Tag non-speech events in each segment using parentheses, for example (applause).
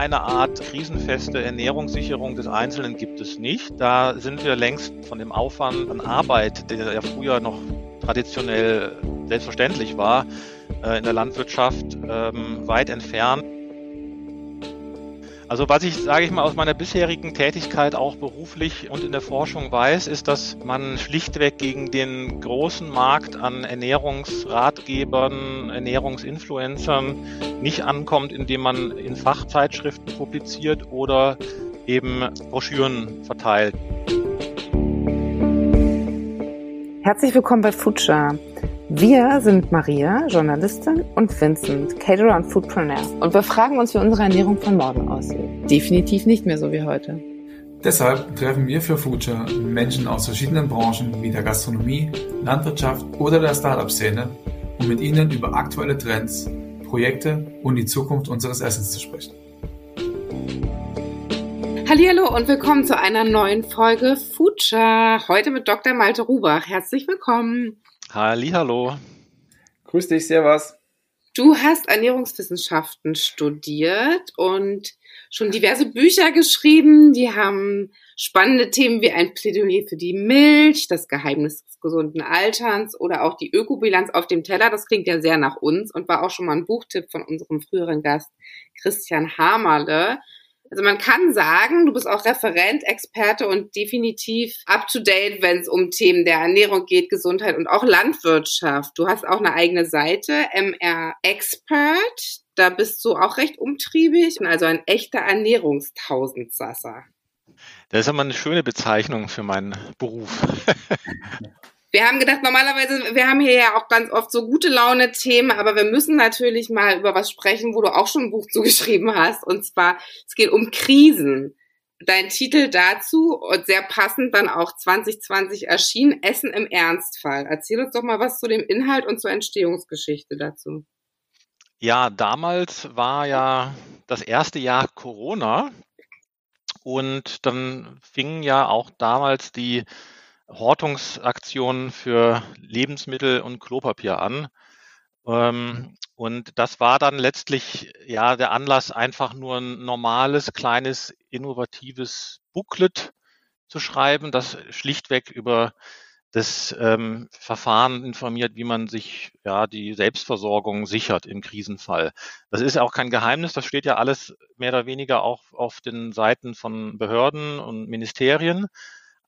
eine Art krisenfeste Ernährungssicherung des Einzelnen gibt es nicht. Da sind wir längst von dem Aufwand an Arbeit, der ja früher noch traditionell selbstverständlich war, äh, in der Landwirtschaft ähm, weit entfernt. Also was ich, sage ich mal, aus meiner bisherigen Tätigkeit auch beruflich und in der Forschung weiß, ist, dass man schlichtweg gegen den großen Markt an Ernährungsratgebern, Ernährungsinfluencern nicht ankommt, indem man in Fachzeitschriften publiziert oder eben Broschüren verteilt. Herzlich willkommen bei Future. Wir sind Maria, Journalistin, und Vincent, Caterer und Foodpreneur. Und wir fragen uns, wie unsere Ernährung von morgen aussieht. Definitiv nicht mehr so wie heute. Deshalb treffen wir für Future Menschen aus verschiedenen Branchen wie der Gastronomie, Landwirtschaft oder der Startup-Szene, um mit ihnen über aktuelle Trends, Projekte und die Zukunft unseres Essens zu sprechen. Hallo und willkommen zu einer neuen Folge Future. Heute mit Dr. Malte Rubach. Herzlich willkommen. Hallo. Grüß dich, Servus. Du hast Ernährungswissenschaften studiert und schon diverse Bücher geschrieben. Die haben spannende Themen wie ein Plädoyer für die Milch, das Geheimnis des gesunden Alterns oder auch die Ökobilanz auf dem Teller. Das klingt ja sehr nach uns und war auch schon mal ein Buchtipp von unserem früheren Gast Christian Hamerle. Also man kann sagen, du bist auch Referent, Experte und definitiv up to date, wenn es um Themen der Ernährung geht, Gesundheit und auch Landwirtschaft. Du hast auch eine eigene Seite, MR Expert. Da bist du auch recht umtriebig und also ein echter Ernährungstausendsasser. Das ist aber eine schöne Bezeichnung für meinen Beruf. (laughs) Wir haben gedacht, normalerweise, wir haben hier ja auch ganz oft so gute Laune-Themen, aber wir müssen natürlich mal über was sprechen, wo du auch schon ein Buch zugeschrieben hast. Und zwar, es geht um Krisen. Dein Titel dazu und sehr passend dann auch 2020 erschienen, Essen im Ernstfall. Erzähl uns doch mal was zu dem Inhalt und zur Entstehungsgeschichte dazu. Ja, damals war ja das erste Jahr Corona und dann fingen ja auch damals die Hortungsaktionen für Lebensmittel und Klopapier an. Ähm, und das war dann letztlich ja der Anlass, einfach nur ein normales, kleines, innovatives Booklet zu schreiben, das schlichtweg über das ähm, Verfahren informiert, wie man sich ja die Selbstversorgung sichert im Krisenfall. Das ist auch kein Geheimnis, das steht ja alles mehr oder weniger auch auf den Seiten von Behörden und Ministerien.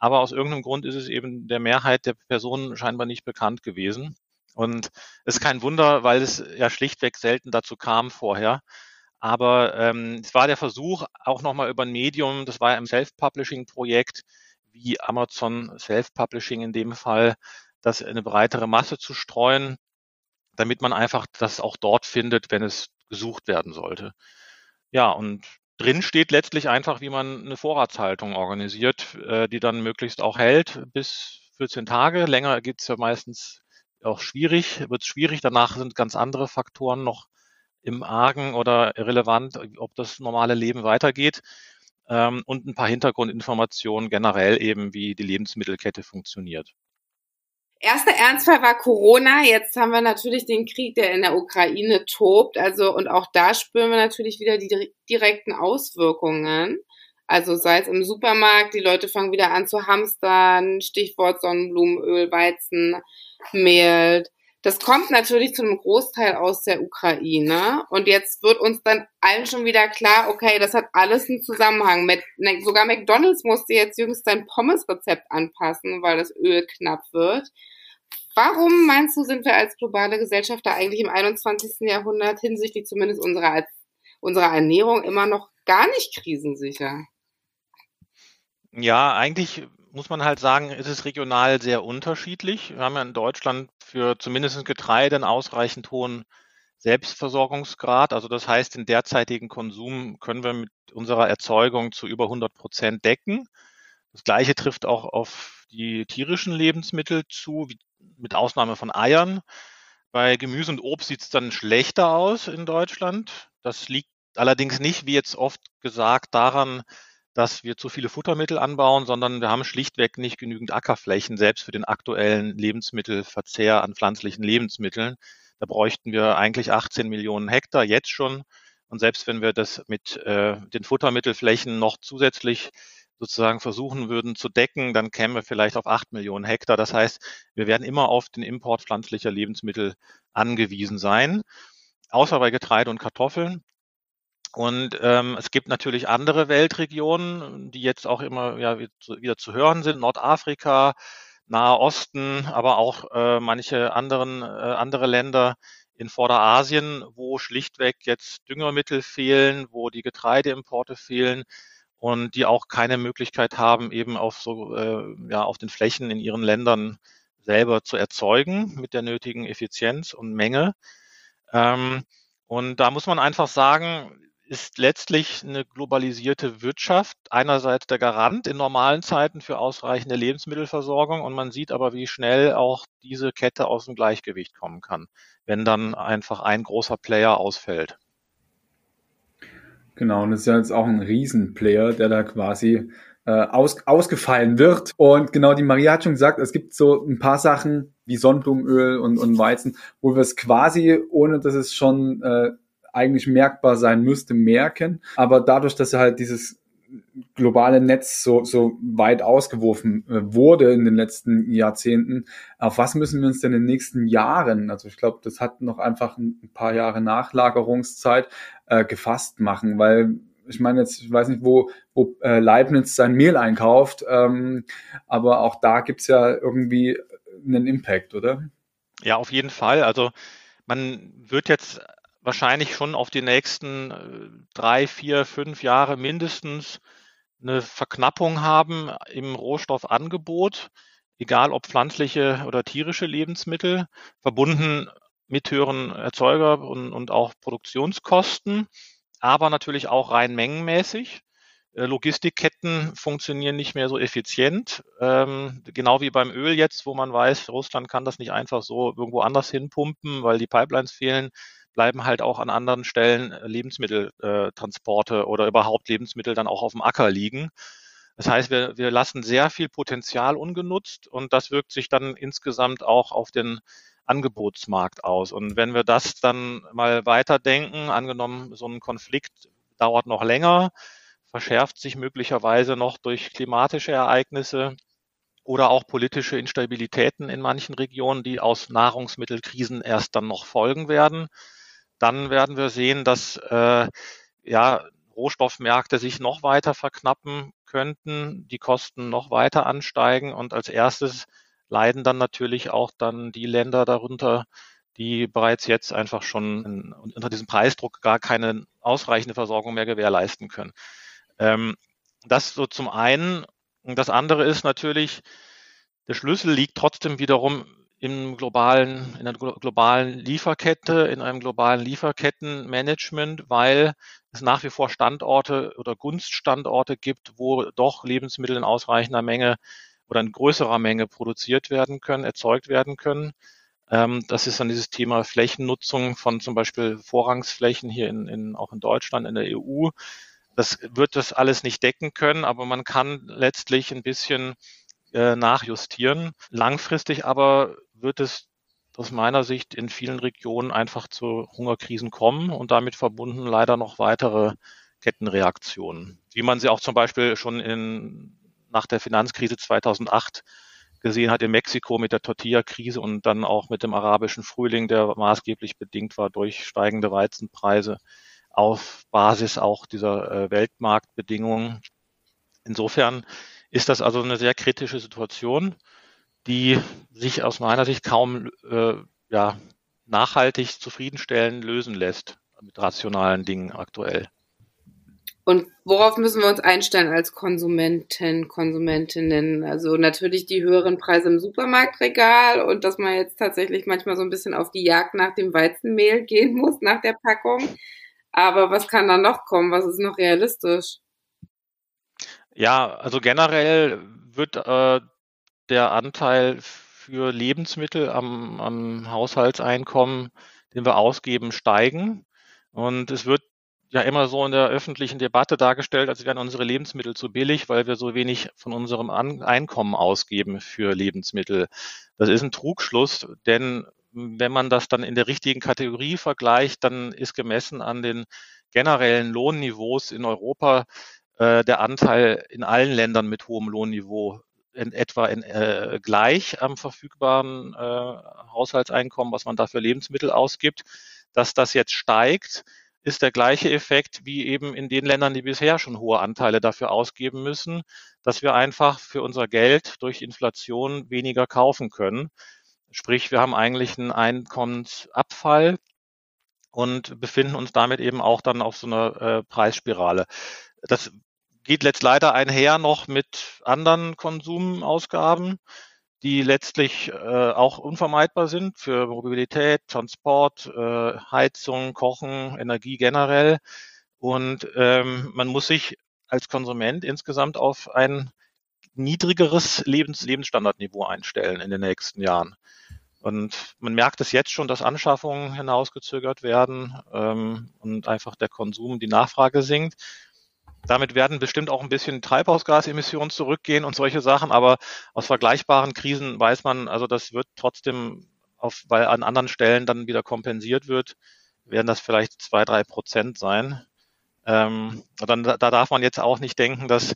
Aber aus irgendeinem Grund ist es eben der Mehrheit der Personen scheinbar nicht bekannt gewesen. Und es ist kein Wunder, weil es ja schlichtweg selten dazu kam vorher. Aber ähm, es war der Versuch, auch nochmal über ein Medium, das war ja im Self-Publishing-Projekt, wie Amazon Self-Publishing in dem Fall, das in eine breitere Masse zu streuen, damit man einfach das auch dort findet, wenn es gesucht werden sollte. Ja, und Drin steht letztlich einfach, wie man eine Vorratshaltung organisiert, äh, die dann möglichst auch hält bis 14 Tage. Länger geht's ja meistens auch schwierig, wird schwierig. Danach sind ganz andere Faktoren noch im Argen oder relevant, ob das normale Leben weitergeht. Ähm, und ein paar Hintergrundinformationen generell eben, wie die Lebensmittelkette funktioniert. Erster Ernstfall war Corona. Jetzt haben wir natürlich den Krieg, der in der Ukraine tobt. Also, und auch da spüren wir natürlich wieder die direkten Auswirkungen. Also sei es im Supermarkt, die Leute fangen wieder an zu hamstern, Stichwort Sonnenblumenöl, Weizen, Mehl. Das kommt natürlich zu einem Großteil aus der Ukraine. Und jetzt wird uns dann allen schon wieder klar, okay, das hat alles einen Zusammenhang. Mit, sogar McDonalds musste jetzt jüngst sein Pommes-Rezept anpassen, weil das Öl knapp wird. Warum meinst du, sind wir als globale Gesellschaft da eigentlich im 21. Jahrhundert hinsichtlich zumindest unserer, unserer Ernährung immer noch gar nicht krisensicher? Ja, eigentlich muss man halt sagen, ist es regional sehr unterschiedlich. Wir haben ja in Deutschland für zumindest Getreide einen ausreichend hohen Selbstversorgungsgrad. Also das heißt, den derzeitigen Konsum können wir mit unserer Erzeugung zu über 100 Prozent decken. Das Gleiche trifft auch auf die tierischen Lebensmittel zu, wie mit Ausnahme von Eiern. Bei Gemüse und Obst sieht es dann schlechter aus in Deutschland. Das liegt allerdings nicht, wie jetzt oft gesagt, daran, dass wir zu viele Futtermittel anbauen, sondern wir haben schlichtweg nicht genügend Ackerflächen, selbst für den aktuellen Lebensmittelverzehr an pflanzlichen Lebensmitteln. Da bräuchten wir eigentlich 18 Millionen Hektar jetzt schon. Und selbst wenn wir das mit äh, den Futtermittelflächen noch zusätzlich sozusagen versuchen würden zu decken, dann kämen wir vielleicht auf acht Millionen Hektar. Das heißt, wir werden immer auf den Import pflanzlicher Lebensmittel angewiesen sein, außer bei Getreide und Kartoffeln. Und ähm, es gibt natürlich andere Weltregionen, die jetzt auch immer ja, wieder zu hören sind, Nordafrika, Nahe Osten, aber auch äh, manche anderen äh, andere Länder in Vorderasien, wo schlichtweg jetzt Düngermittel fehlen, wo die Getreideimporte fehlen und die auch keine Möglichkeit haben, eben auf so äh, ja auf den Flächen in ihren Ländern selber zu erzeugen mit der nötigen Effizienz und Menge. Ähm, und da muss man einfach sagen, ist letztlich eine globalisierte Wirtschaft einerseits der Garant in normalen Zeiten für ausreichende Lebensmittelversorgung und man sieht aber, wie schnell auch diese Kette aus dem Gleichgewicht kommen kann, wenn dann einfach ein großer Player ausfällt. Genau, und das ist ja jetzt auch ein Riesenplayer, der da quasi äh, aus, ausgefallen wird. Und genau, die Maria hat schon gesagt, es gibt so ein paar Sachen wie Sonnenblumenöl und, und Weizen, wo wir es quasi, ohne dass es schon äh, eigentlich merkbar sein müsste, merken. Aber dadurch, dass halt dieses globale Netz so, so weit ausgeworfen äh, wurde in den letzten Jahrzehnten, auf was müssen wir uns denn in den nächsten Jahren, also ich glaube, das hat noch einfach ein paar Jahre Nachlagerungszeit, äh, gefasst machen, weil ich meine jetzt, ich weiß nicht, wo, wo äh, Leibniz sein Mehl einkauft, ähm, aber auch da gibt's ja irgendwie einen Impact, oder? Ja, auf jeden Fall. Also man wird jetzt wahrscheinlich schon auf die nächsten äh, drei, vier, fünf Jahre mindestens eine Verknappung haben im Rohstoffangebot, egal ob pflanzliche oder tierische Lebensmittel, verbunden mit höheren Erzeuger- und, und auch Produktionskosten, aber natürlich auch rein mengenmäßig. Äh, Logistikketten funktionieren nicht mehr so effizient, ähm, genau wie beim Öl jetzt, wo man weiß, Russland kann das nicht einfach so irgendwo anders hinpumpen, weil die Pipelines fehlen bleiben halt auch an anderen Stellen äh, Lebensmitteltransporte äh, oder überhaupt Lebensmittel dann auch auf dem Acker liegen. Das heißt, wir, wir lassen sehr viel Potenzial ungenutzt und das wirkt sich dann insgesamt auch auf den Angebotsmarkt aus. Und wenn wir das dann mal weiterdenken, angenommen, so ein Konflikt dauert noch länger, verschärft sich möglicherweise noch durch klimatische Ereignisse oder auch politische Instabilitäten in manchen Regionen, die aus Nahrungsmittelkrisen erst dann noch folgen werden, dann werden wir sehen, dass äh, ja, Rohstoffmärkte sich noch weiter verknappen könnten, die Kosten noch weiter ansteigen und als erstes leiden dann natürlich auch dann die Länder darunter, die bereits jetzt einfach schon unter diesem Preisdruck gar keine ausreichende Versorgung mehr gewährleisten können. Ähm, das so zum einen. Und das andere ist natürlich, der Schlüssel liegt trotzdem wiederum im globalen, in einer globalen Lieferkette, in einem globalen Lieferkettenmanagement, weil es nach wie vor Standorte oder Gunststandorte gibt, wo doch Lebensmittel in ausreichender Menge oder in größerer Menge produziert werden können, erzeugt werden können. Ähm, das ist dann dieses Thema Flächennutzung von zum Beispiel Vorrangsflächen hier in, in, auch in Deutschland, in der EU. Das wird das alles nicht decken können, aber man kann letztlich ein bisschen äh, nachjustieren. Langfristig aber wird es aus meiner Sicht in vielen Regionen einfach zu Hungerkrisen kommen und damit verbunden leider noch weitere Kettenreaktionen, wie man sie auch zum Beispiel schon in, nach der Finanzkrise 2008 gesehen hat in Mexiko mit der Tortilla-Krise und dann auch mit dem arabischen Frühling, der maßgeblich bedingt war durch steigende Weizenpreise auf Basis auch dieser äh, Weltmarktbedingungen. Insofern ist das also eine sehr kritische Situation die sich aus meiner Sicht kaum äh, ja, nachhaltig zufriedenstellend lösen lässt mit rationalen Dingen aktuell. Und worauf müssen wir uns einstellen als Konsumenten, Konsumentinnen? Also natürlich die höheren Preise im Supermarktregal und dass man jetzt tatsächlich manchmal so ein bisschen auf die Jagd nach dem Weizenmehl gehen muss, nach der Packung. Aber was kann da noch kommen? Was ist noch realistisch? Ja, also generell wird äh, der Anteil für Lebensmittel am, am Haushaltseinkommen, den wir ausgeben, steigen. Und es wird ja immer so in der öffentlichen Debatte dargestellt, als wären unsere Lebensmittel zu billig, weil wir so wenig von unserem Einkommen ausgeben für Lebensmittel. Das ist ein Trugschluss, denn wenn man das dann in der richtigen Kategorie vergleicht, dann ist gemessen an den generellen Lohnniveaus in Europa äh, der Anteil in allen Ländern mit hohem Lohnniveau in etwa in, äh, gleich am verfügbaren äh, Haushaltseinkommen, was man da für Lebensmittel ausgibt. Dass das jetzt steigt, ist der gleiche Effekt wie eben in den Ländern, die bisher schon hohe Anteile dafür ausgeben müssen, dass wir einfach für unser Geld durch Inflation weniger kaufen können. Sprich, wir haben eigentlich einen Einkommensabfall und befinden uns damit eben auch dann auf so einer äh, Preisspirale. Das geht jetzt leider einher noch mit anderen Konsumausgaben, die letztlich äh, auch unvermeidbar sind für Mobilität, Transport, äh, Heizung, Kochen, Energie generell. Und ähm, man muss sich als Konsument insgesamt auf ein niedrigeres Lebens Lebensstandardniveau einstellen in den nächsten Jahren. Und man merkt es jetzt schon, dass Anschaffungen hinausgezögert werden ähm, und einfach der Konsum, die Nachfrage sinkt. Damit werden bestimmt auch ein bisschen Treibhausgasemissionen zurückgehen und solche Sachen, aber aus vergleichbaren Krisen weiß man, also das wird trotzdem auf, weil an anderen Stellen dann wieder kompensiert wird, werden das vielleicht zwei, drei Prozent sein. Ähm, dann, da darf man jetzt auch nicht denken, dass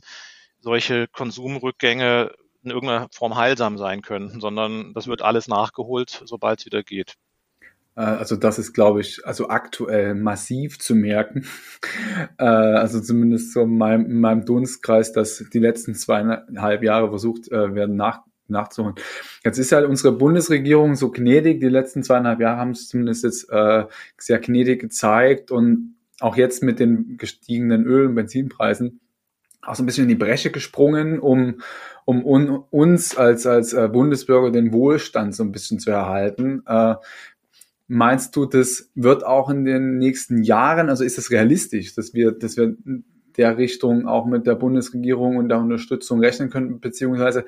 solche Konsumrückgänge in irgendeiner Form heilsam sein könnten, sondern das wird alles nachgeholt, sobald es wieder geht. Äh, also das ist, glaube ich, also aktuell massiv zu merken. (laughs) Äh, also zumindest so in meinem, in meinem Dunstkreis, dass die letzten zweieinhalb Jahre versucht äh, werden nach, nachzuholen. Jetzt ist halt unsere Bundesregierung so gnädig. Die letzten zweieinhalb Jahre haben es zumindest jetzt äh, sehr gnädig gezeigt und auch jetzt mit den gestiegenen Öl- und Benzinpreisen auch so ein bisschen in die Bresche gesprungen, um, um un, uns als, als Bundesbürger den Wohlstand so ein bisschen zu erhalten. Äh, Meinst du, das wird auch in den nächsten Jahren, also ist es realistisch, dass wir, dass wir der Richtung auch mit der Bundesregierung und der Unterstützung rechnen können, beziehungsweise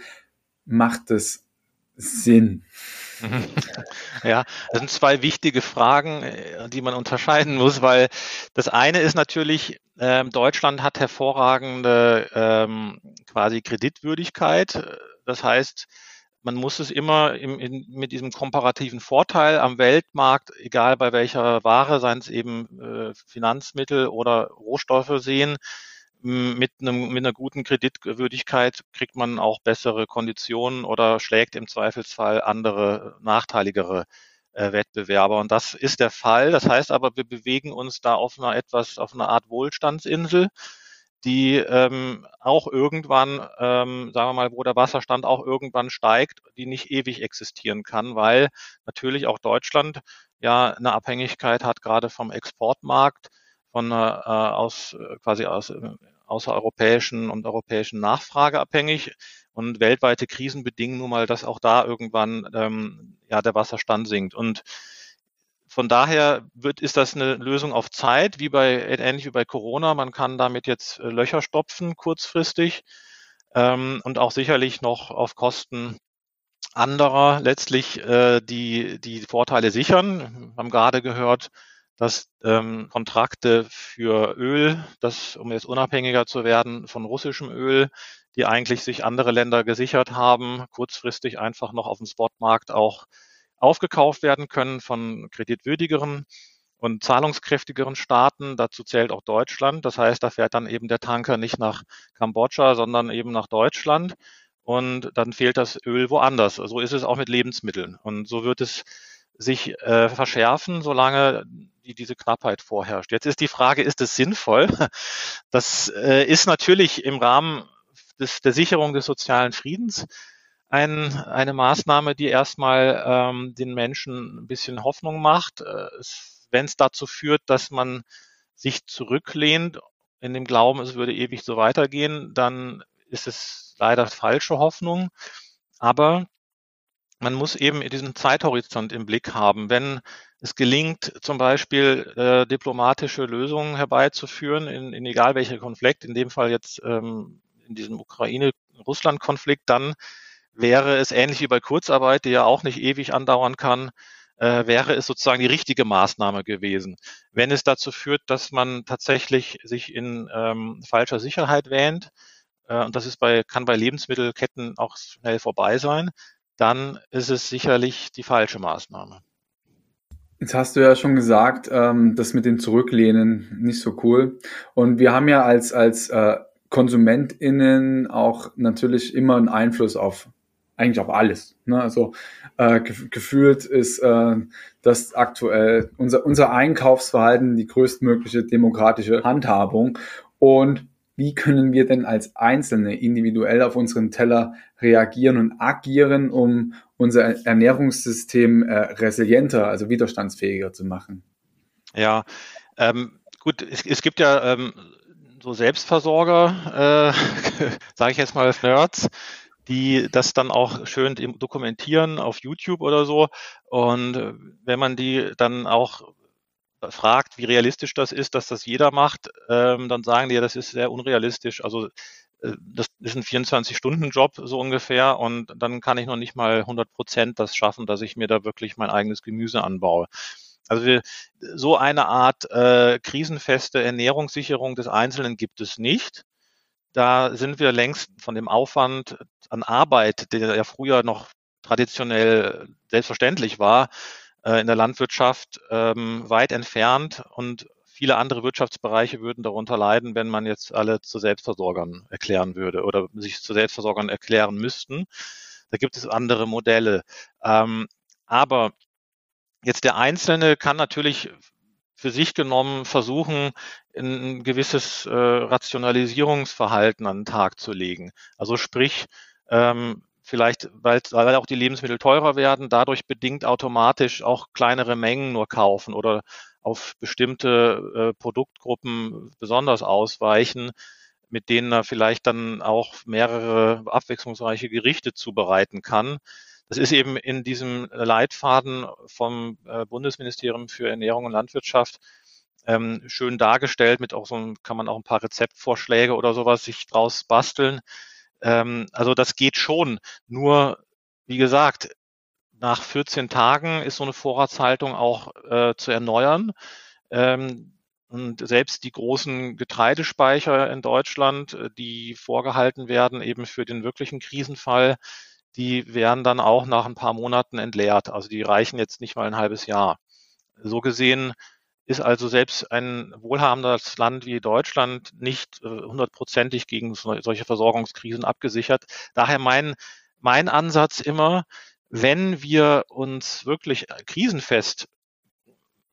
macht es Sinn? (laughs) Ja, das sind zwei wichtige Fragen, äh, die man unterscheiden muss, weil das eine ist natürlich, äh, Deutschland hat hervorragende ähm, quasi Kreditwürdigkeit. Das heißt, man muss es immer im, in, mit diesem komparativen Vorteil am Weltmarkt, egal bei welcher Ware, seien es eben äh, Finanzmittel oder Rohstoffe sehen. Mit, einem, mit einer guten Kreditwürdigkeit kriegt man auch bessere Konditionen oder schlägt im Zweifelsfall andere nachteiligere äh, Wettbewerber. Und das ist der Fall. Das heißt aber, wir bewegen uns da auf einer etwas, auf einer Art Wohlstandsinsel die ähm, auch irgendwann, ähm, sagen wir mal, wo der Wasserstand auch irgendwann steigt, die nicht ewig existieren kann, weil natürlich auch Deutschland ja eine Abhängigkeit hat, gerade vom Exportmarkt, von äh, aus quasi aus äh, außereuropäischen und europäischen Nachfrage abhängig. Und weltweite Krisen bedingen nun mal, dass auch da irgendwann ähm, ja der Wasserstand sinkt. Und von daher wird, ist das eine Lösung auf Zeit, wie bei, ähnlich wie bei Corona. Man kann damit jetzt äh, Löcher stopfen kurzfristig ähm, und auch sicherlich noch auf Kosten anderer letztlich äh, die, die Vorteile sichern. Wir haben gerade gehört, dass ähm, Kontrakte für Öl, das, um jetzt unabhängiger zu werden von russischem Öl, die eigentlich sich andere Länder gesichert haben, kurzfristig einfach noch auf dem Spotmarkt auch aufgekauft werden können von kreditwürdigeren und zahlungskräftigeren Staaten. Dazu zählt auch Deutschland. Das heißt, da fährt dann eben der Tanker nicht nach Kambodscha, sondern eben nach Deutschland. Und dann fehlt das Öl woanders. So ist es auch mit Lebensmitteln. Und so wird es sich äh, verschärfen, solange die, diese Knappheit vorherrscht. Jetzt ist die Frage, ist es sinnvoll? Das äh, ist natürlich im Rahmen des, der Sicherung des sozialen Friedens ein, eine Maßnahme, die erstmal ähm, den Menschen ein bisschen Hoffnung macht. Äh, Wenn es dazu führt, dass man sich zurücklehnt in dem Glauben, es würde ewig so weitergehen, dann ist es leider falsche Hoffnung. Aber man muss eben diesen Zeithorizont im Blick haben. Wenn es gelingt, zum Beispiel äh, diplomatische Lösungen herbeizuführen, in, in egal welcher Konflikt, in dem Fall jetzt ähm, in diesem Ukraine-Russland-Konflikt, dann wäre es ähnlich wie bei Kurzarbeit, die ja auch nicht ewig andauern kann, äh, wäre es sozusagen die richtige Maßnahme gewesen. Wenn es dazu führt, dass man tatsächlich sich in ähm, falscher Sicherheit wähnt, äh, und das ist bei, kann bei Lebensmittelketten auch schnell vorbei sein, dann ist es sicherlich die falsche Maßnahme. Jetzt hast du ja schon gesagt, ähm, das mit dem Zurücklehnen nicht so cool. Und wir haben ja als, als äh, KonsumentInnen auch natürlich immer einen Einfluss auf eigentlich auf alles. Ne? Also äh, gefühlt ist äh, das aktuell unser, unser Einkaufsverhalten die größtmögliche demokratische Handhabung. Und wie können wir denn als Einzelne individuell auf unseren Teller reagieren und agieren, um unser Ernährungssystem äh, resilienter, also widerstandsfähiger zu machen? Ja, ähm, gut, es, es gibt ja ähm, so Selbstversorger, äh, (laughs) sage ich jetzt mal Nerds, die das dann auch schön dokumentieren auf YouTube oder so. Und äh, wenn man die dann auch fragt, wie realistisch das ist, dass das jeder macht, ähm, dann sagen die, ja, das ist sehr unrealistisch. Also äh, das ist ein 24-Stunden-Job so ungefähr und dann kann ich noch nicht mal 100 Prozent das schaffen, dass ich mir da wirklich mein eigenes Gemüse anbaue. Also wir, so eine Art äh, krisenfeste Ernährungssicherung des Einzelnen gibt es nicht. Da sind wir längst von dem Aufwand an Arbeit, der ja früher noch traditionell selbstverständlich war, äh, in der Landwirtschaft ähm, weit entfernt und viele andere Wirtschaftsbereiche würden darunter leiden, wenn man jetzt alle zu Selbstversorgern erklären würde oder sich zu Selbstversorgern erklären müssten. Da gibt es andere Modelle. Ähm, aber jetzt der Einzelne kann natürlich für sich genommen versuchen, ein gewisses äh, Rationalisierungsverhalten an den Tag zu legen. Also sprich, ähm, vielleicht, weil, weil auch die Lebensmittel teurer werden, dadurch bedingt automatisch auch kleinere Mengen nur kaufen oder auf bestimmte äh, Produktgruppen besonders ausweichen, mit denen er vielleicht dann auch mehrere abwechslungsreiche Gerichte zubereiten kann. Das ist eben in diesem Leitfaden vom äh, Bundesministerium für Ernährung und Landwirtschaft ähm, schön dargestellt. Mit auch so kann man auch ein paar Rezeptvorschläge oder sowas sich draus basteln. Ähm, also das geht schon. Nur, wie gesagt, nach 14 Tagen ist so eine Vorratshaltung auch äh, zu erneuern. Ähm, und selbst die großen Getreidespeicher in Deutschland, äh, die vorgehalten werden, eben für den wirklichen Krisenfall, die werden dann auch nach ein paar Monaten entleert. Also die reichen jetzt nicht mal ein halbes Jahr. So gesehen ist also selbst ein wohlhabendes Land wie Deutschland nicht äh, hundertprozentig gegen solche Versorgungskrisen abgesichert. Daher mein, mein Ansatz immer, wenn wir uns wirklich krisenfest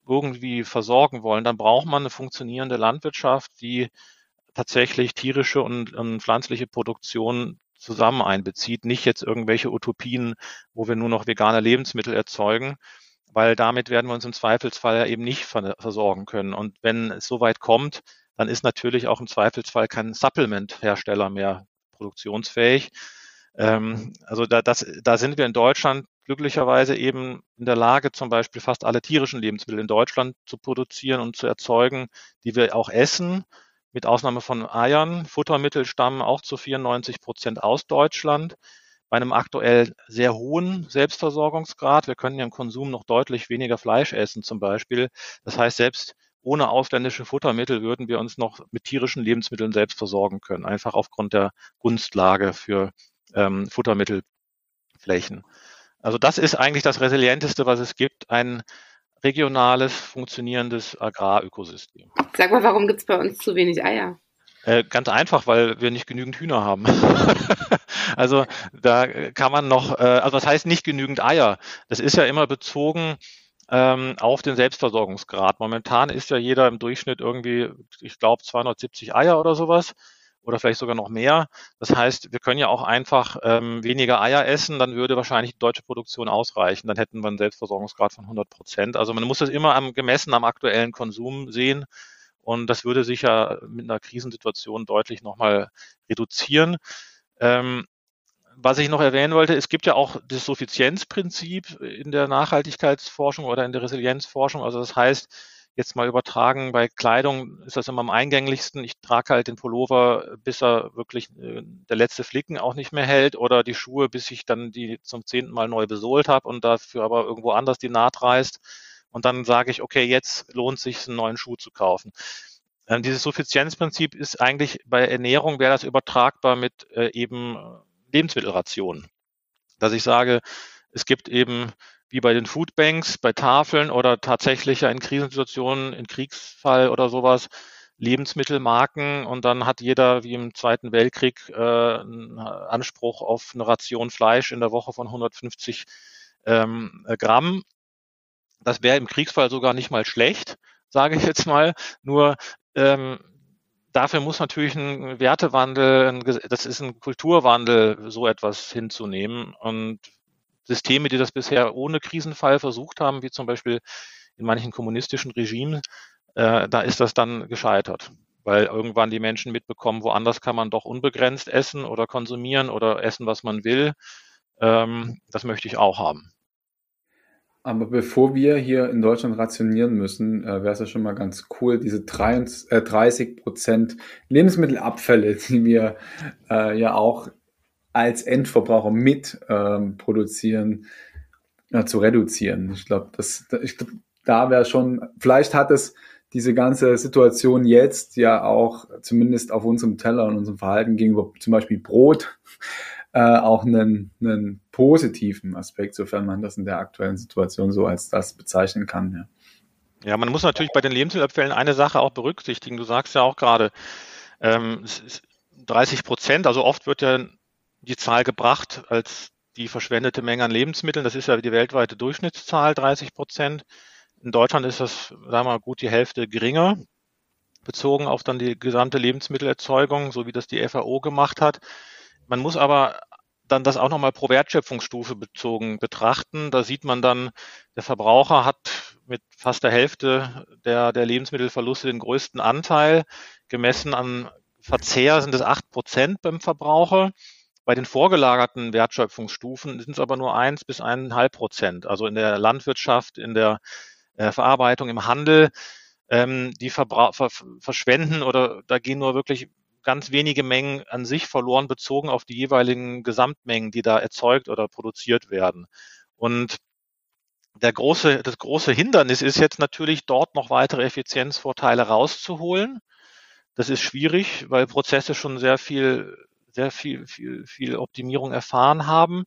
irgendwie versorgen wollen, dann braucht man eine funktionierende Landwirtschaft, die tatsächlich tierische und, und pflanzliche Produktion zusammen einbezieht, nicht jetzt irgendwelche Utopien, wo wir nur noch vegane Lebensmittel erzeugen weil damit werden wir uns im Zweifelsfall eben nicht versorgen können. Und wenn es so weit kommt, dann ist natürlich auch im Zweifelsfall kein Supplement-Hersteller mehr produktionsfähig. Ähm, also da, das, da sind wir in Deutschland glücklicherweise eben in der Lage, zum Beispiel fast alle tierischen Lebensmittel in Deutschland zu produzieren und zu erzeugen, die wir auch essen, mit Ausnahme von Eiern. Futtermittel stammen auch zu 94 Prozent aus Deutschland bei einem aktuell sehr hohen Selbstversorgungsgrad. Wir können ja im Konsum noch deutlich weniger Fleisch essen zum Beispiel. Das heißt, selbst ohne ausländische Futtermittel würden wir uns noch mit tierischen Lebensmitteln selbst versorgen können, einfach aufgrund der Gunstlage für ähm, Futtermittelflächen. Also das ist eigentlich das Resilienteste, was es gibt, ein regionales, funktionierendes Agrarökosystem. Sag mal, warum gibt es bei uns zu wenig Eier? Äh, ganz einfach, weil wir nicht genügend Hühner haben. (laughs) also da kann man noch, äh, also was heißt nicht genügend Eier? Das ist ja immer bezogen ähm, auf den Selbstversorgungsgrad. Momentan ist ja jeder im Durchschnitt irgendwie, ich glaube, 270 Eier oder sowas oder vielleicht sogar noch mehr. Das heißt, wir können ja auch einfach ähm, weniger Eier essen, dann würde wahrscheinlich die deutsche Produktion ausreichen. Dann hätten wir einen Selbstversorgungsgrad von 100 Prozent. Also man muss das immer am, gemessen am aktuellen Konsum sehen. Und das würde sich ja mit einer Krisensituation deutlich nochmal reduzieren. Ähm, was ich noch erwähnen wollte, es gibt ja auch das Suffizienzprinzip in der Nachhaltigkeitsforschung oder in der Resilienzforschung. Also das heißt, jetzt mal übertragen, bei Kleidung ist das immer am eingänglichsten. Ich trage halt den Pullover, bis er wirklich äh, der letzte Flicken auch nicht mehr hält oder die Schuhe, bis ich dann die zum zehnten Mal neu besohlt habe und dafür aber irgendwo anders die Naht reißt und dann sage ich, okay, jetzt lohnt sich einen neuen Schuh zu kaufen. Ähm, dieses Suffizienzprinzip ist eigentlich bei Ernährung wäre das übertragbar mit äh, eben Lebensmittelrationen. Dass ich sage, es gibt eben wie bei den Foodbanks, bei Tafeln oder tatsächlich in Krisensituationen, in Kriegsfall oder sowas, Lebensmittelmarken und dann hat jeder wie im Zweiten Weltkrieg äh, einen Anspruch auf eine Ration Fleisch in der Woche von 150 ähm, Gramm. Das wäre im Kriegsfall sogar nicht mal schlecht, sage ich jetzt mal. Nur ähm, dafür muss natürlich ein Wertewandel, ein, das ist ein Kulturwandel, so etwas hinzunehmen. Und Systeme, die das bisher ohne Krisenfall versucht haben, wie zum Beispiel in manchen kommunistischen Regimen, äh, da ist das dann gescheitert, weil irgendwann die Menschen mitbekommen, woanders kann man doch unbegrenzt essen oder konsumieren oder essen, was man will. Ähm, das möchte ich auch haben. Aber bevor wir hier in Deutschland rationieren müssen, äh, wäre es ja schon mal ganz cool, diese 30 äh, Prozent Lebensmittelabfälle, (laughs) die wir äh, ja auch als Endverbraucher mit ähm, produzieren, äh, zu reduzieren. Ich glaube, das, ich glaub, da wäre schon, vielleicht hat es diese ganze Situation jetzt ja auch zumindest auf unserem Teller und unserem Verhalten gegenüber zum Beispiel Brot äh, auch einen, einen positiven Aspekt, sofern man das in der aktuellen Situation so als das bezeichnen kann. Ja, ja man muss natürlich bei den Lebensmittelabfällen eine Sache auch berücksichtigen. Du sagst ja auch gerade, ähm, 30 Prozent, also oft wird ja die Zahl gebracht als die verschwendete Menge an Lebensmitteln. Das ist ja die weltweite Durchschnittszahl, 30 Prozent. In Deutschland ist das, sagen wir mal, gut die Hälfte geringer, bezogen auf dann die gesamte Lebensmittelerzeugung, so wie das die FAO gemacht hat. Man muss aber dann das auch nochmal pro Wertschöpfungsstufe bezogen betrachten. Da sieht man dann, der Verbraucher hat mit fast der Hälfte der, der Lebensmittelverluste den größten Anteil. Gemessen an Verzehr sind es acht Prozent beim Verbraucher. Bei den vorgelagerten Wertschöpfungsstufen sind es aber nur eins bis eineinhalb Prozent. Also in der Landwirtschaft, in der äh, Verarbeitung, im Handel, ähm, die verbra ver verschwenden oder da gehen nur wirklich ganz wenige Mengen an sich verloren, bezogen auf die jeweiligen Gesamtmengen, die da erzeugt oder produziert werden. Und der große, das große Hindernis ist jetzt natürlich, dort noch weitere Effizienzvorteile rauszuholen. Das ist schwierig, weil Prozesse schon sehr viel sehr viel, viel, viel Optimierung erfahren haben.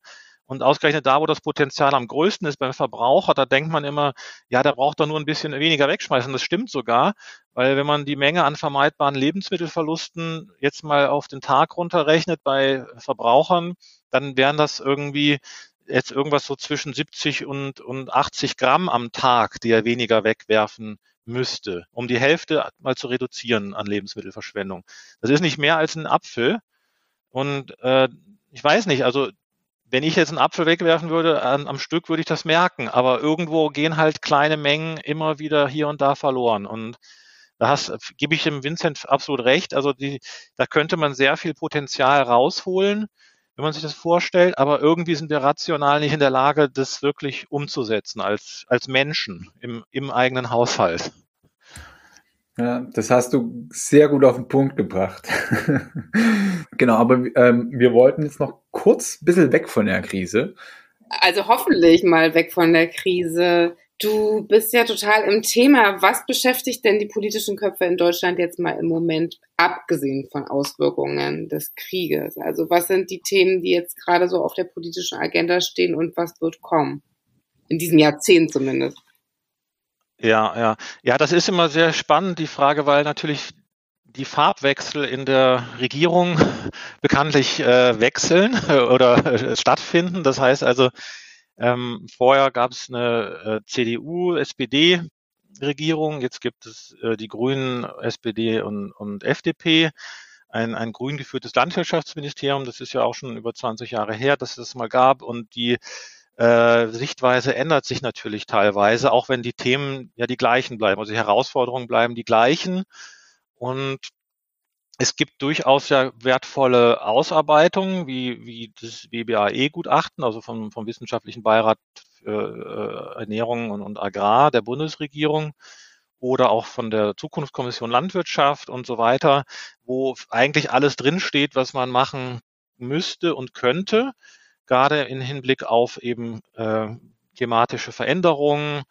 Und ausgerechnet da, wo das Potenzial am größten ist beim Verbraucher, da denkt man immer, ja, der braucht doch nur ein bisschen weniger wegschmeißen. Das stimmt sogar, weil wenn man die Menge an vermeidbaren Lebensmittelverlusten jetzt mal auf den Tag runterrechnet bei Verbrauchern, dann wären das irgendwie jetzt irgendwas so zwischen 70 und, und 80 Gramm am Tag, die er weniger wegwerfen müsste, um die Hälfte mal zu reduzieren an Lebensmittelverschwendung. Das ist nicht mehr als ein Apfel. Und äh, ich weiß nicht, also wenn ich jetzt einen Apfel wegwerfen würde, an, am Stück würde ich das merken, aber irgendwo gehen halt kleine Mengen immer wieder hier und da verloren. Und da hast, gebe ich dem Vincent absolut recht. Also die, da könnte man sehr viel Potenzial rausholen, wenn man sich das vorstellt, aber irgendwie sind wir rational nicht in der Lage, das wirklich umzusetzen als, als Menschen im, im eigenen Haushalt. Ja, das hast du sehr gut auf den Punkt gebracht. (laughs) genau, aber ähm, wir wollten jetzt noch kurz ein bisschen weg von der Krise. Also hoffentlich mal weg von der Krise. Du bist ja total im Thema. Was beschäftigt denn die politischen Köpfe in Deutschland jetzt mal im Moment, abgesehen von Auswirkungen des Krieges? Also was sind die Themen, die jetzt gerade so auf der politischen Agenda stehen und was wird kommen? In diesem Jahrzehnt zumindest. Ja, ja. Ja, das ist immer sehr spannend, die Frage, weil natürlich die Farbwechsel in der Regierung (laughs) bekanntlich äh, wechseln (laughs) oder äh, stattfinden. Das heißt also, ähm, vorher gab es eine äh, CDU, SPD Regierung, jetzt gibt es äh, die Grünen, SPD und, und FDP, ein, ein grün geführtes Landwirtschaftsministerium, das ist ja auch schon über 20 Jahre her, dass es das mal gab und die äh, Sichtweise ändert sich natürlich teilweise, auch wenn die Themen ja die gleichen bleiben. Also die Herausforderungen bleiben die gleichen. Und es gibt durchaus ja wertvolle Ausarbeitungen, wie, wie das WBAE-Gutachten, also vom, vom Wissenschaftlichen Beirat für äh, Ernährung und, und Agrar der Bundesregierung oder auch von der Zukunftskommission Landwirtschaft und so weiter, wo eigentlich alles drinsteht, was man machen müsste und könnte gerade im Hinblick auf eben äh, klimatische Veränderungen,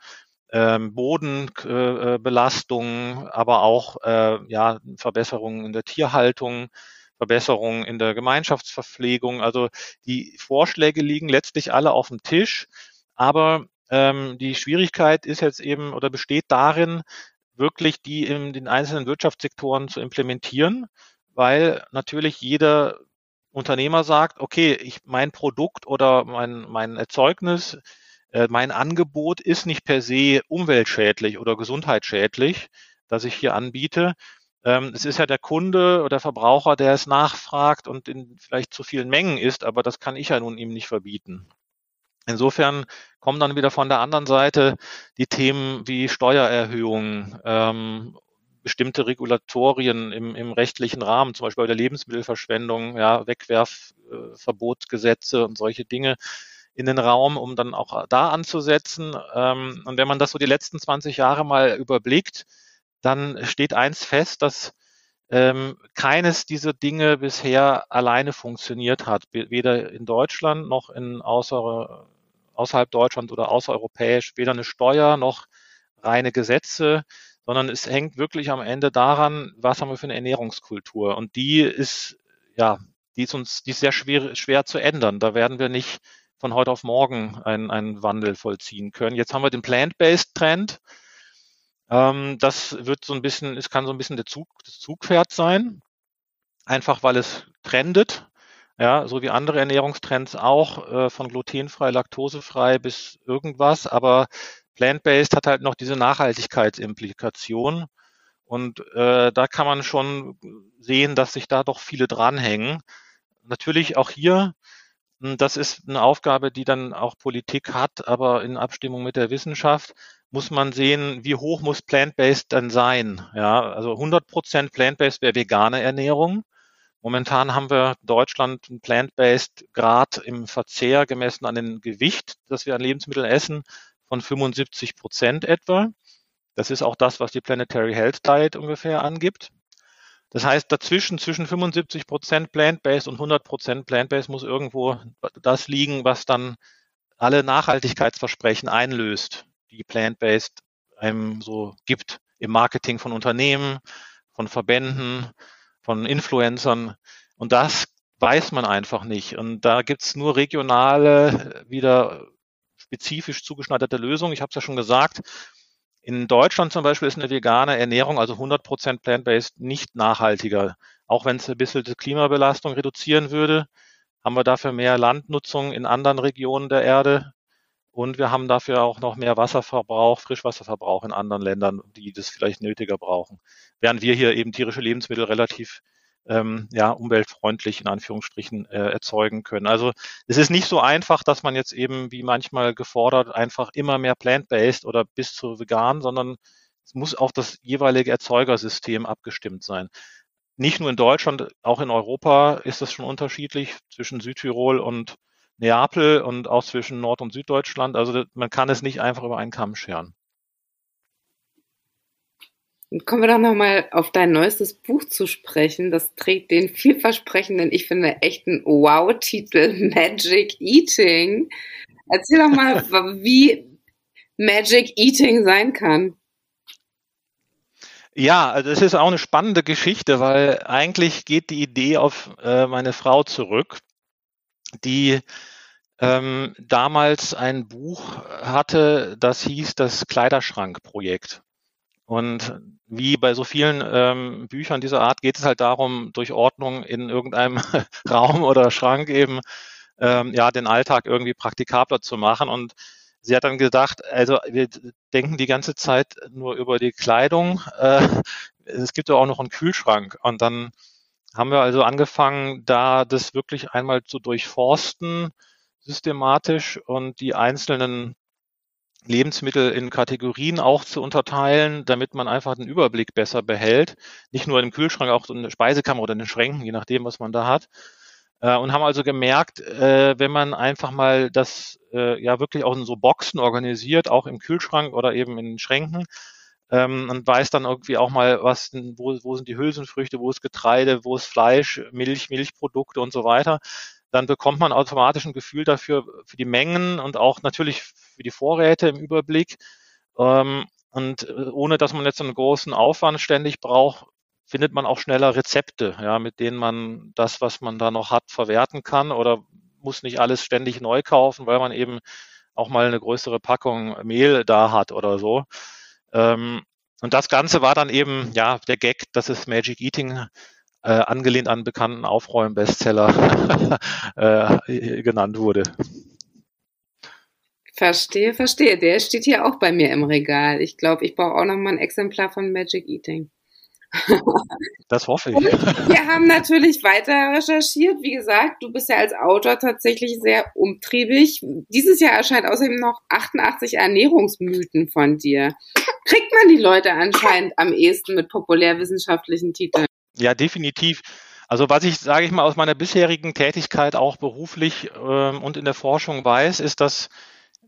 ähm, Bodenbelastung, äh, aber auch äh, ja, Verbesserungen in der Tierhaltung, Verbesserungen in der Gemeinschaftsverpflegung. Also die Vorschläge liegen letztlich alle auf dem Tisch, aber Ähm, die Schwierigkeit ist jetzt eben oder besteht darin, wirklich die in den einzelnen Wirtschaftssektoren zu implementieren, weil natürlich jeder Unternehmer sagt, okay, ich, mein Produkt oder mein, mein Erzeugnis, äh, mein Angebot ist nicht per se umweltschädlich oder gesundheitsschädlich, das ich hier anbiete. Ähm, es ist ja der Kunde oder Verbraucher, der es nachfragt und in vielleicht zu vielen Mengen ist, aber das kann ich ja nun ihm nicht verbieten. Insofern kommen dann wieder von der anderen Seite die Themen wie Steuererhöhungen, ähm, bestimmte Regulatorien im, im rechtlichen Rahmen, zum Beispiel bei der Lebensmittelverschwendung, ja, Wegwerfverbotsgesetze und solche Dinge in den Raum, um dann auch da anzusetzen. Ähm, und wenn man das so die letzten 20 Jahre mal überblickt, dann steht eins fest, dass ähm, keines dieser Dinge bisher alleine funktioniert hat, weder in Deutschland noch in außer, außerhalb Deutschland oder außereuropäisch, weder eine Steuer noch reine Gesetze, sondern es hängt wirklich am Ende daran, was haben wir für eine Ernährungskultur. Und die ist, ja, die ist uns, die ist sehr schwer, schwer zu ändern. Da werden wir nicht von heute auf morgen einen, einen Wandel vollziehen können. Jetzt haben wir den Plant-Based-Trend. Ähm, das wird so ein bisschen, es kann so ein bisschen der Zug, das Zugpferd sein. Einfach weil es trendet. Ja, so wie andere Ernährungstrends auch, äh, von glutenfrei, laktosefrei bis irgendwas. Aber Plant-Based hat halt noch diese Nachhaltigkeitsimplikation. Und äh, da kann man schon sehen, dass sich da doch viele dranhängen. Natürlich auch hier, hm, das ist eine Aufgabe, die dann auch Politik hat, aber in Abstimmung mit der Wissenschaft muss man sehen, wie hoch muss Plant-Based dann sein. Ja, also 100 Prozent Plant-Based wäre vegane Ernährung. Momentan haben wir in Deutschland ein Plant-Based Grad im Verzehr gemessen an dem Gewicht, das wir an Lebensmitteln essen, von 75 Prozent etwa. Das ist auch das, was die Planetary Health Diet ungefähr angibt. Das heißt, dazwischen, zwischen 75 Prozent Plant-Based und 100 Prozent Plant-Based muss irgendwo das liegen, was dann alle Nachhaltigkeitsversprechen einlöst, die Plant-Based einem so gibt im Marketing von Unternehmen, von Verbänden, von Influencern. Und das weiß man einfach nicht. Und da gibt's nur regionale, wieder spezifisch zugeschneiderte Lösungen. Ich habe es ja schon gesagt, in Deutschland zum Beispiel ist eine vegane Ernährung, also 100% plant-based, nicht nachhaltiger. Auch wenn es ein bisschen die Klimabelastung reduzieren würde, haben wir dafür mehr Landnutzung in anderen Regionen der Erde und wir haben dafür auch noch mehr Wasserverbrauch, Frischwasserverbrauch in anderen Ländern, die das vielleicht nötiger brauchen. Während wir hier eben tierische Lebensmittel relativ ähm, ja, umweltfreundlich in Anführungsstrichen äh, erzeugen können. Also es ist nicht so einfach, dass man jetzt eben, wie manchmal gefordert, einfach immer mehr plant-based oder bis zu vegan, sondern es muss auf das jeweilige Erzeugersystem abgestimmt sein. Nicht nur in Deutschland, auch in Europa ist es schon unterschiedlich zwischen Südtirol und Neapel und auch zwischen Nord- und Süddeutschland. Also man kann es nicht einfach über einen Kamm scheren. Kommen wir doch nochmal auf dein neuestes Buch zu sprechen. Das trägt den vielversprechenden, ich finde, echten Wow-Titel (laughs) Magic Eating. Erzähl doch mal, (laughs) wie Magic Eating sein kann. Ja, also es ist auch eine spannende Geschichte, weil eigentlich geht die Idee auf äh, meine Frau zurück, die ähm, damals ein Buch hatte, das hieß das Kleiderschrankprojekt. Und wie bei so vielen ähm, Büchern dieser Art geht es halt darum, durch Ordnung in irgendeinem (laughs) Raum oder Schrank eben ähm, ja den Alltag irgendwie praktikabler zu machen. Und sie hat dann gedacht, also wir denken die ganze Zeit nur über die Kleidung. Äh, es gibt ja auch noch einen Kühlschrank. Und dann haben wir also angefangen, da das wirklich einmal zu durchforsten, systematisch und die einzelnen Lebensmittel in Kategorien auch zu unterteilen, damit man einfach den Überblick besser behält. Nicht nur im Kühlschrank, auch in der Speisekammer oder in den Schränken, je nachdem, was man da hat. Äh, und haben also gemerkt, äh, wenn man einfach mal das äh, ja wirklich auch in so Boxen organisiert, auch im Kühlschrank oder eben in den Schränken, ähm, und weiß dann irgendwie auch mal, was, wo, wo sind die Hülsenfrüchte, wo ist Getreide, wo ist Fleisch, Milch, Milchprodukte und so weiter dann bekommt man automatisch ein Gefühl dafür, für die Mengen und auch natürlich für die Vorräte im Überblick. Ähm, und äh, ohne dass man jetzt einen großen Aufwand ständig braucht, findet man auch schneller Rezepte, ja, mit denen man das, was man da noch hat, verwerten kann oder muss nicht alles ständig neu kaufen, weil man eben auch mal eine größere Packung Mehl da hat oder so. Ähm, und das Ganze war dann eben, ja, der Gag, dass es Magic Eating äh, angelehnt an bekannten Aufräumen-Bestseller (laughs) äh, genannt wurde. Verstehe, verstehe. Der steht hier auch bei mir im Regal. Ich glaube, ich brauche auch noch mal ein Exemplar von Magic Eating. Das hoffe ich. Und wir haben natürlich weiter recherchiert. Wie gesagt, du bist ja als Autor tatsächlich sehr umtriebig. Dieses Jahr erscheint außerdem noch 88 Ernährungsmythen von dir. Kriegt man die Leute anscheinend am ehesten mit populärwissenschaftlichen Titeln? Ja, definitiv. Also was ich, sage ich mal, aus meiner bisherigen Tätigkeit auch beruflich ähm, und in der Forschung weiß, ist, dass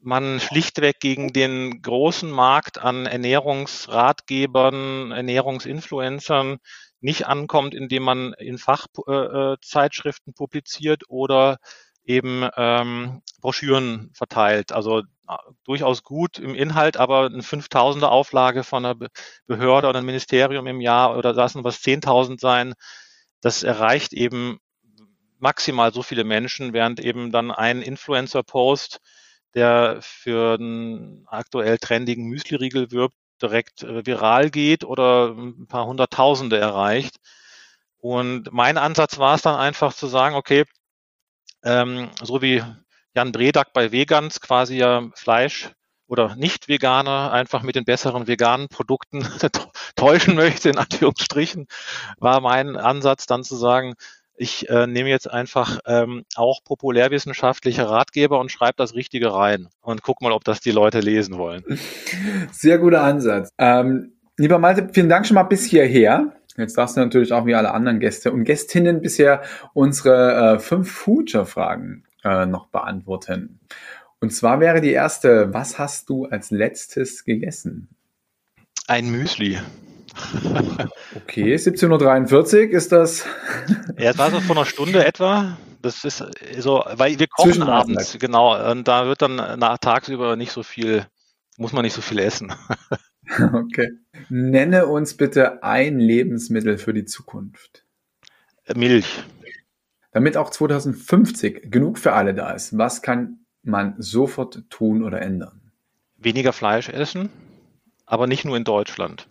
man schlichtweg gegen den großen Markt an Ernährungsratgebern, Ernährungsinfluencern nicht ankommt, indem man in Fachzeitschriften publiziert oder eben ähm, Broschüren verteilt. Also äh, durchaus gut im Inhalt, aber eine 5000er Auflage von einer Behörde oder einem Ministerium im Jahr oder lassen was 10.000 sein, das erreicht eben maximal so viele Menschen, während eben dann ein Influencer-Post der für einen aktuell trendigen Müsli-Riegel wirbt, direkt äh, viral geht oder ein paar Hunderttausende erreicht. Und mein Ansatz war es dann einfach zu sagen, okay, ähm, so wie Jan Bredak bei Vegans quasi ja Fleisch oder Nicht-Veganer einfach mit den besseren veganen Produkten (laughs) täuschen möchte, in Anführungsstrichen, war mein Ansatz dann zu sagen, ich äh, nehme jetzt einfach ähm, auch populärwissenschaftliche Ratgeber und schreibe das Richtige rein und guck mal, ob das die Leute lesen wollen. Sehr guter Ansatz. Ähm, lieber Malte, vielen Dank schon mal bis hierher. Jetzt darfst du natürlich auch wie alle anderen Gäste und Gästinnen bisher unsere äh, fünf Future-Fragen äh, noch beantworten. Und zwar wäre die erste, was hast du als letztes gegessen? Ein Müsli. Okay, 17.43 Uhr ist das. Ja, es war so vor einer Stunde etwa. Das ist so, weil wir kochen abends, genau. Und da wird dann nach tagsüber nicht so viel, muss man nicht so viel essen. (laughs) Okay. Nenne uns bitte ein Lebensmittel für die Zukunft. Milch. Damit auch 2050 genug für alle da ist, was kann man sofort tun oder ändern? Weniger Fleisch essen, aber nicht nur in Deutschland.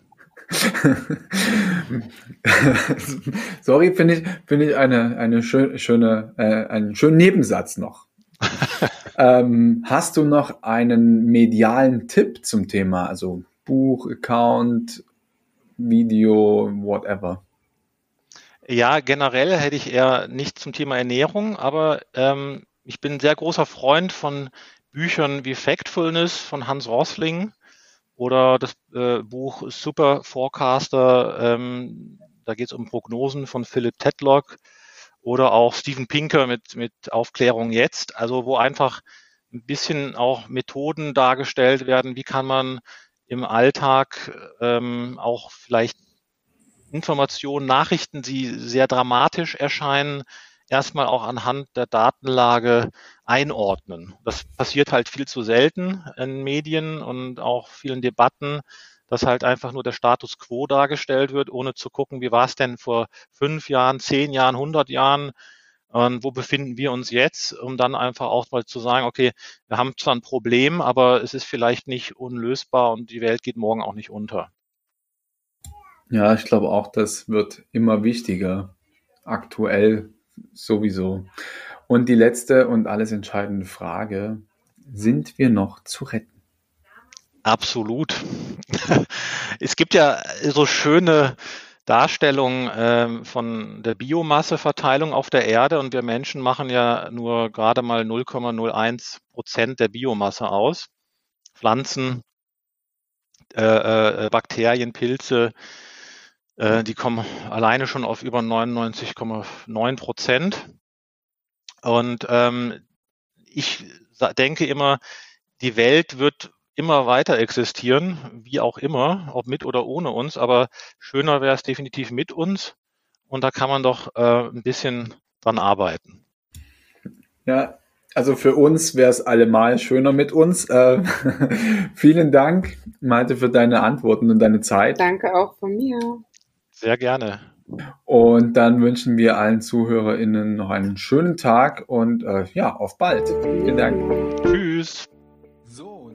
(laughs) Sorry, finde ich, finde ich eine, eine schön, schöne, äh, einen schönen Nebensatz noch. (laughs) ähm, hast du noch einen medialen Tipp zum Thema, also Buch, Account, Video, whatever? Ja, generell hätte ich eher nicht zum Thema Ernährung, aber ähm, ich bin ein sehr großer Freund von Büchern wie Factfulness von Hans Rosling oder das äh, Buch Super Forecaster, ähm, da geht es um Prognosen von Philip Tedlock oder auch Steven Pinker mit, mit Aufklärung jetzt, also wo einfach ein bisschen auch Methoden dargestellt werden, wie kann man im Alltag ähm, auch vielleicht Informationen, Nachrichten, die sehr dramatisch erscheinen, erstmal auch anhand der Datenlage einordnen. Das passiert halt viel zu selten in Medien und auch vielen Debatten, dass halt einfach nur der Status quo dargestellt wird, ohne zu gucken, wie war es denn vor fünf Jahren, zehn Jahren, hundert Jahren und wo befinden wir uns jetzt, um dann einfach auch mal zu sagen, okay, wir haben zwar ein Problem, aber es ist vielleicht nicht unlösbar und die Welt geht morgen auch nicht unter. Ja, ich glaube auch, das wird immer wichtiger. Aktuell sowieso. Und die letzte und alles entscheidende Frage, sind wir noch zu retten? Absolut. (laughs) es gibt ja so schöne Darstellungen äh, von der Biomasseverteilung auf der Erde und wir Menschen machen ja nur gerade mal 0,01 Prozent der Biomasse aus. Pflanzen, äh, äh, Bakterien, Pilze, äh, die kommen alleine schon auf über 99,9 Prozent. Und ähm, ich denke immer, die Welt wird immer weiter existieren, wie auch immer, ob mit oder ohne uns. Aber schöner wäre es definitiv mit uns. Und da kann man doch äh, ein bisschen dran arbeiten. Ja, also für uns wäre es allemal schöner mit uns. Äh, (laughs) vielen Dank, Malte, für deine Antworten und deine Zeit. Danke auch von mir. Sehr gerne. Und dann wünschen wir allen ZuhörerInnen noch einen schönen Tag und äh, ja, auf bald. Vielen Dank. Tschüss.